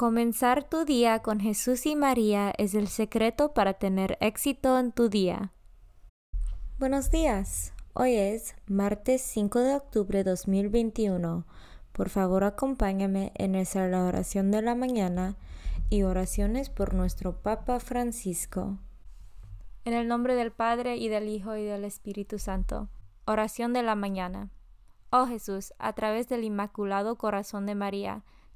Comenzar tu día con Jesús y María es el secreto para tener éxito en tu día. Buenos días. Hoy es martes 5 de octubre de 2021. Por favor, acompáñame en la oración de la mañana y oraciones por nuestro Papa Francisco. En el nombre del Padre y del Hijo y del Espíritu Santo. Oración de la mañana. Oh Jesús, a través del Inmaculado Corazón de María,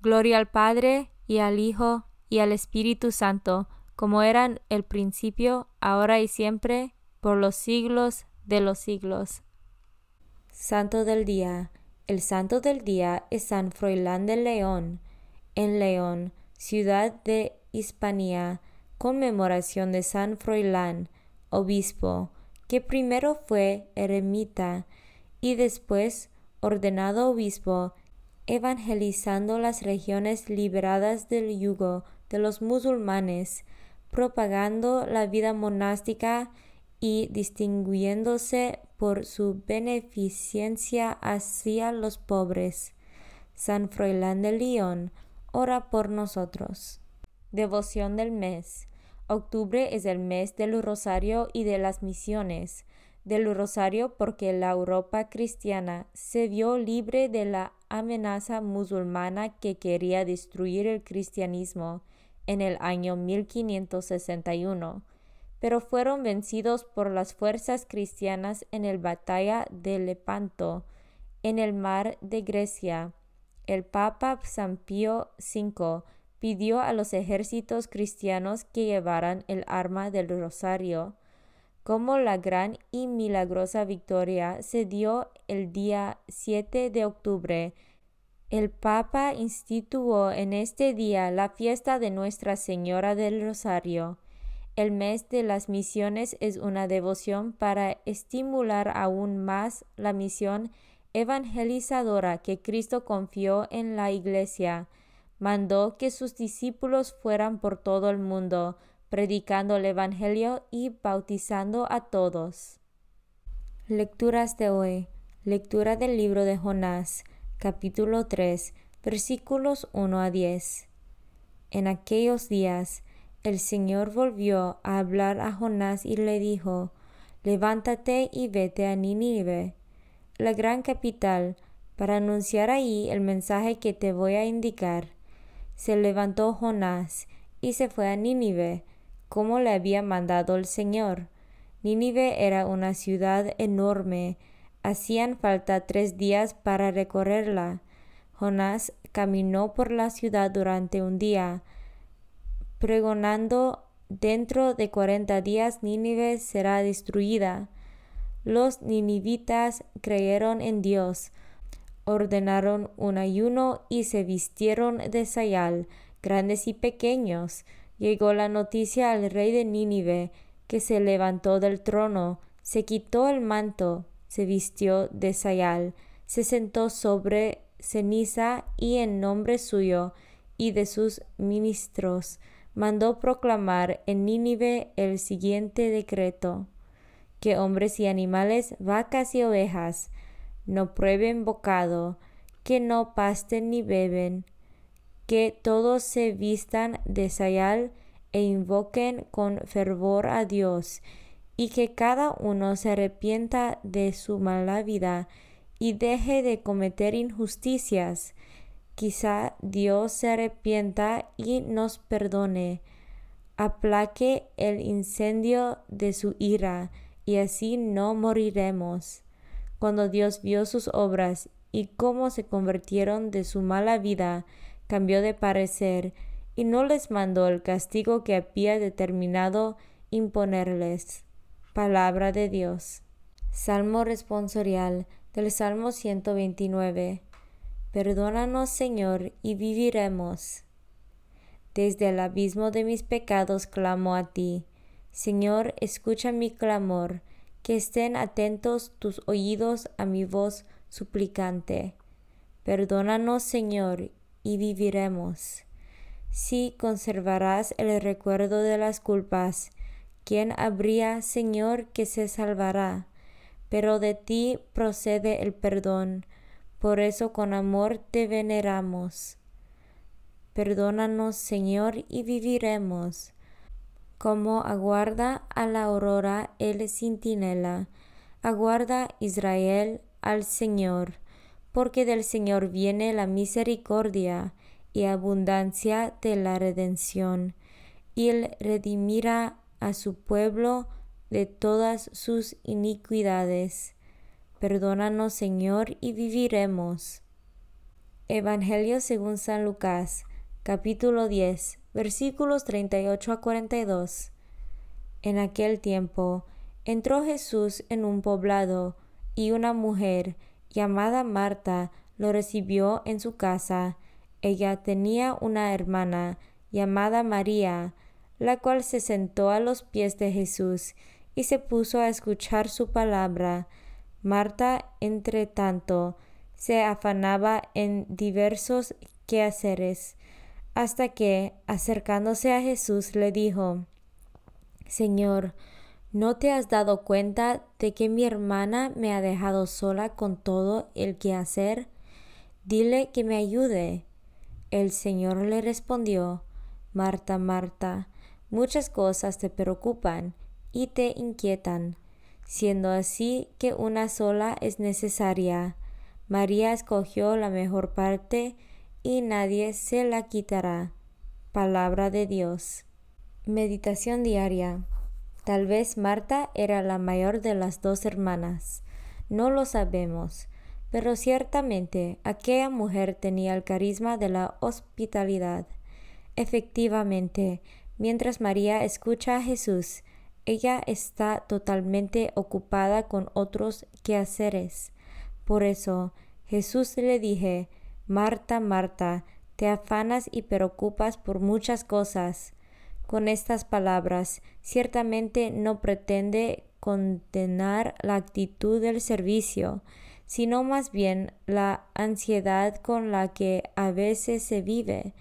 Gloria al Padre, y al Hijo, y al Espíritu Santo, como eran el principio, ahora y siempre, por los siglos de los siglos. Santo del Día. El Santo del Día es San Froilán de León, en León, ciudad de Hispania, conmemoración de San Froilán, obispo, que primero fue eremita y después ordenado obispo evangelizando las regiones liberadas del yugo de los musulmanes, propagando la vida monástica y distinguiéndose por su beneficencia hacia los pobres. San Froilán de León, ora por nosotros. Devoción del mes. Octubre es el mes del rosario y de las misiones del Rosario porque la Europa cristiana se vio libre de la amenaza musulmana que quería destruir el cristianismo en el año 1561, pero fueron vencidos por las fuerzas cristianas en la batalla de Lepanto, en el mar de Grecia. El Papa San Pío V pidió a los ejércitos cristianos que llevaran el arma del rosario como la gran y milagrosa victoria se dio el día 7 de octubre. El Papa instituyó en este día la fiesta de Nuestra Señora del Rosario. El mes de las misiones es una devoción para estimular aún más la misión evangelizadora que Cristo confió en la Iglesia. Mandó que sus discípulos fueran por todo el mundo, predicando el Evangelio y bautizando a todos. Lecturas de hoy. Lectura del libro de Jonás, capítulo 3, versículos 1 a 10. En aquellos días, el Señor volvió a hablar a Jonás y le dijo, Levántate y vete a Nínive, la gran capital, para anunciar ahí el mensaje que te voy a indicar. Se levantó Jonás y se fue a Nínive, como le había mandado el Señor. Nínive era una ciudad enorme, hacían falta tres días para recorrerla. Jonás caminó por la ciudad durante un día, pregonando dentro de cuarenta días Nínive será destruida. los ninivitas creyeron en Dios, ordenaron un ayuno y se vistieron de sayal, grandes y pequeños. Llegó la noticia al rey de Nínive, que se levantó del trono, se quitó el manto, se vistió de sayal, se sentó sobre ceniza y en nombre suyo y de sus ministros mandó proclamar en Nínive el siguiente decreto que hombres y animales, vacas y ovejas, no prueben bocado, que no pasten ni beben, que todos se vistan de sayal e invoquen con fervor a Dios, y que cada uno se arrepienta de su mala vida y deje de cometer injusticias. Quizá Dios se arrepienta y nos perdone, aplaque el incendio de su ira, y así no moriremos. Cuando Dios vio sus obras y cómo se convirtieron de su mala vida, cambió de parecer y no les mandó el castigo que había determinado imponerles. Palabra de Dios. Salmo responsorial del Salmo 129. Perdónanos, Señor, y viviremos. Desde el abismo de mis pecados clamo a ti Señor, escucha mi clamor, que estén atentos tus oídos a mi voz suplicante. Perdónanos, Señor, y viviremos. Si conservarás el recuerdo de las culpas, ¿quién habría, Señor, que se salvará? Pero de ti procede el perdón, por eso con amor te veneramos. Perdónanos, Señor, y viviremos como aguarda a la aurora el centinela, aguarda Israel al Señor, porque del Señor viene la misericordia y abundancia de la redención, y él redimirá a su pueblo de todas sus iniquidades. Perdónanos, Señor, y viviremos. Evangelio según San Lucas, capítulo 10, versículos 38 a 42. En aquel tiempo entró Jesús en un poblado y una mujer llamada Marta lo recibió en su casa. Ella tenía una hermana llamada María, la cual se sentó a los pies de Jesús y se puso a escuchar su palabra. Marta, entre tanto, se afanaba en diversos quehaceres hasta que, acercándose a Jesús, le dijo, Señor, ¿no te has dado cuenta de que mi hermana me ha dejado sola con todo el que hacer? Dile que me ayude. El Señor le respondió, Marta, Marta, muchas cosas te preocupan y te inquietan, siendo así que una sola es necesaria. María escogió la mejor parte, y nadie se la quitará. Palabra de Dios. Meditación diaria. Tal vez Marta era la mayor de las dos hermanas. No lo sabemos, pero ciertamente aquella mujer tenía el carisma de la hospitalidad. Efectivamente, mientras María escucha a Jesús, ella está totalmente ocupada con otros quehaceres. Por eso Jesús le dije, Marta, Marta, te afanas y preocupas por muchas cosas. Con estas palabras, ciertamente no pretende condenar la actitud del servicio, sino más bien la ansiedad con la que a veces se vive.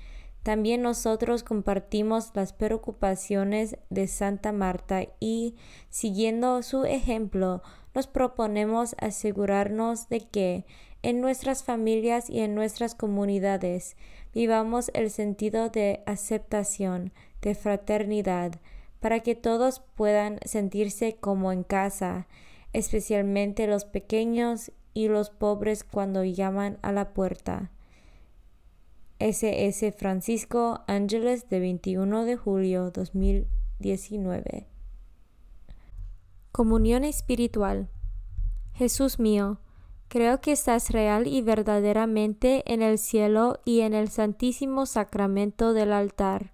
También nosotros compartimos las preocupaciones de Santa Marta y, siguiendo su ejemplo, nos proponemos asegurarnos de que, en nuestras familias y en nuestras comunidades vivamos el sentido de aceptación, de fraternidad, para que todos puedan sentirse como en casa, especialmente los pequeños y los pobres cuando llaman a la puerta. S.S. Francisco Ángeles de 21 de julio 2019 Comunión espiritual Jesús mío, Creo que estás real y verdaderamente en el cielo y en el santísimo sacramento del altar.